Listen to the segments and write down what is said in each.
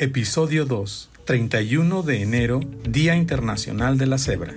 Episodio 2, 31 de enero, Día Internacional de la Cebra.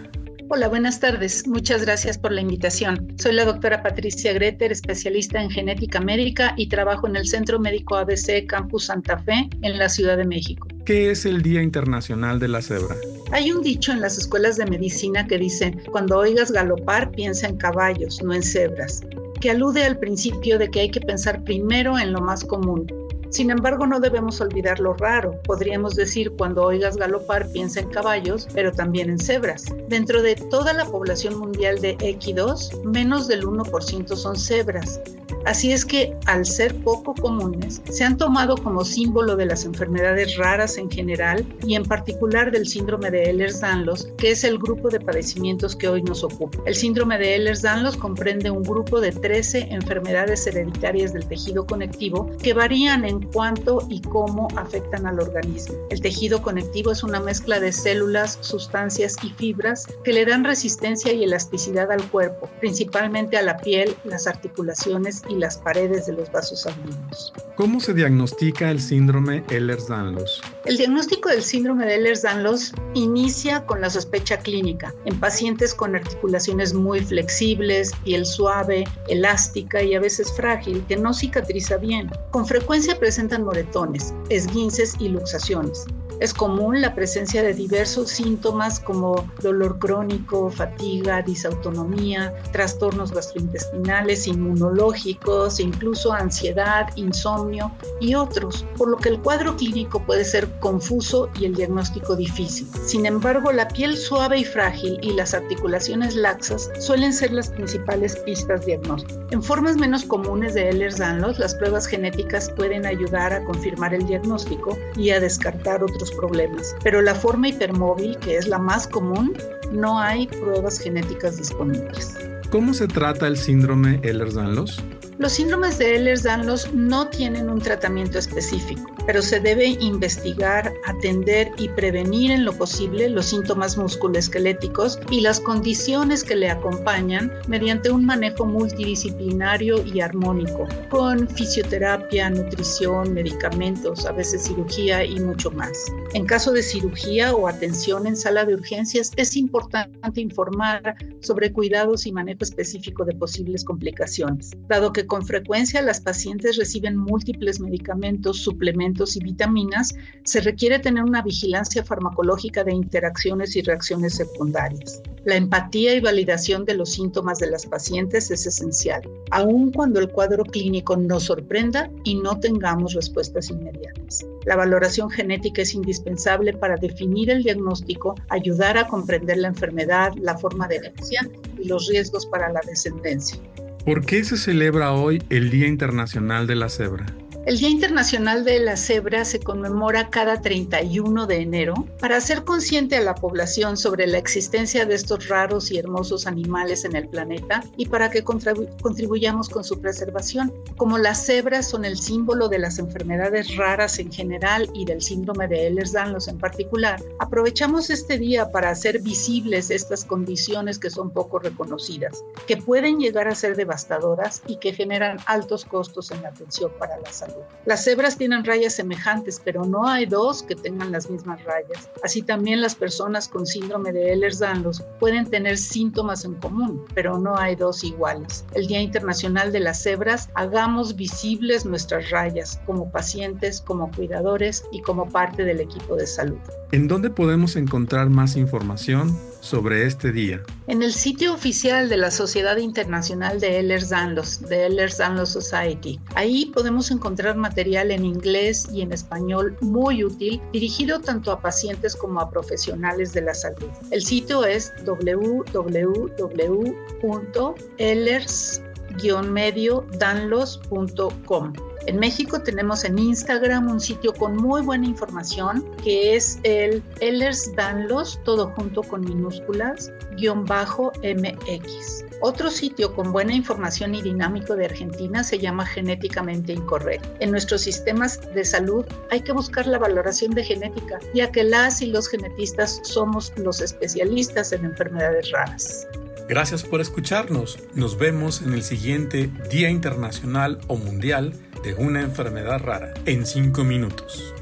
Hola, buenas tardes. Muchas gracias por la invitación. Soy la doctora Patricia Greter, especialista en genética médica y trabajo en el Centro Médico ABC Campus Santa Fe en la Ciudad de México. ¿Qué es el Día Internacional de la Cebra? Hay un dicho en las escuelas de medicina que dice, cuando oigas galopar, piensa en caballos, no en cebras, que alude al principio de que hay que pensar primero en lo más común, sin embargo, no debemos olvidar lo raro. Podríamos decir, cuando oigas galopar, piensa en caballos, pero también en cebras. Dentro de toda la población mundial de equidos, menos del 1% son cebras. Así es que, al ser poco comunes, se han tomado como símbolo de las enfermedades raras en general y en particular del síndrome de Ehlers-Danlos, que es el grupo de padecimientos que hoy nos ocupa. El síndrome de Ehlers-Danlos comprende un grupo de 13 enfermedades hereditarias del tejido conectivo que varían en cuánto y cómo afectan al organismo. El tejido conectivo es una mezcla de células, sustancias y fibras que le dan resistencia y elasticidad al cuerpo, principalmente a la piel, las articulaciones y las paredes de los vasos sanguíneos. ¿Cómo se diagnostica el síndrome Ehlers-Danlos? El diagnóstico del síndrome de Ehlers-Danlos inicia con la sospecha clínica en pacientes con articulaciones muy flexibles, piel suave, elástica y a veces frágil que no cicatriza bien. Con frecuencia presentan moretones, esguinces y luxaciones. Es común la presencia de diversos síntomas como dolor crónico, fatiga, disautonomía, trastornos gastrointestinales, inmunológicos, incluso ansiedad, insomnio y otros, por lo que el cuadro clínico puede ser confuso y el diagnóstico difícil. Sin embargo, la piel suave y frágil y las articulaciones laxas suelen ser las principales pistas diagnósticas. En formas menos comunes de Ehlers-Danlos, las pruebas genéticas pueden ayudar a confirmar el diagnóstico y a descartar otros problemas. Pero la forma hipermóvil, que es la más común, no hay pruebas genéticas disponibles. ¿Cómo se trata el síndrome Ehlers-Danlos? Los síndromes de Ehlers-Danlos no tienen un tratamiento específico, pero se debe investigar, atender y prevenir en lo posible los síntomas musculoesqueléticos y las condiciones que le acompañan mediante un manejo multidisciplinario y armónico, con fisioterapia, nutrición, medicamentos, a veces cirugía y mucho más. En caso de cirugía o atención en sala de urgencias, es importante informar sobre cuidados y manejo específico de posibles complicaciones, dado que con frecuencia las pacientes reciben múltiples medicamentos, suplementos y vitaminas, se requiere tener una vigilancia farmacológica de interacciones y reacciones secundarias. La empatía y validación de los síntomas de las pacientes es esencial, aun cuando el cuadro clínico nos sorprenda y no tengamos respuestas inmediatas. La valoración genética es indispensable para definir el diagnóstico, ayudar a comprender la enfermedad, la forma de herencia y los riesgos para la descendencia. ¿Por qué se celebra hoy el Día Internacional de la Cebra? El Día Internacional de la Cebra se conmemora cada 31 de enero para hacer consciente a la población sobre la existencia de estos raros y hermosos animales en el planeta y para que contribuyamos con su preservación. Como las cebras son el símbolo de las enfermedades raras en general y del síndrome de Ehlers-Danlos en particular, aprovechamos este día para hacer visibles estas condiciones que son poco reconocidas, que pueden llegar a ser devastadoras y que generan altos costos en la atención para la salud. Las cebras tienen rayas semejantes, pero no hay dos que tengan las mismas rayas. Así también las personas con síndrome de Ehlers-Danlos pueden tener síntomas en común, pero no hay dos iguales. El Día Internacional de las Cebras, hagamos visibles nuestras rayas como pacientes, como cuidadores y como parte del equipo de salud. ¿En dónde podemos encontrar más información sobre este día? En el sitio oficial de la Sociedad Internacional de Ehlers-Danlos, de Ehlers-Danlos Society. Ahí podemos encontrar material en inglés y en español muy útil, dirigido tanto a pacientes como a profesionales de la salud. El sitio es www.ehlers-danlos.com. En México tenemos en Instagram un sitio con muy buena información que es el Ehlers Danlos, todo junto con minúsculas, guion bajo MX. Otro sitio con buena información y dinámico de Argentina se llama Genéticamente Incorrecto. En nuestros sistemas de salud hay que buscar la valoración de genética, ya que las y los genetistas somos los especialistas en enfermedades raras. Gracias por escucharnos. Nos vemos en el siguiente Día Internacional o Mundial de una enfermedad rara en 5 minutos.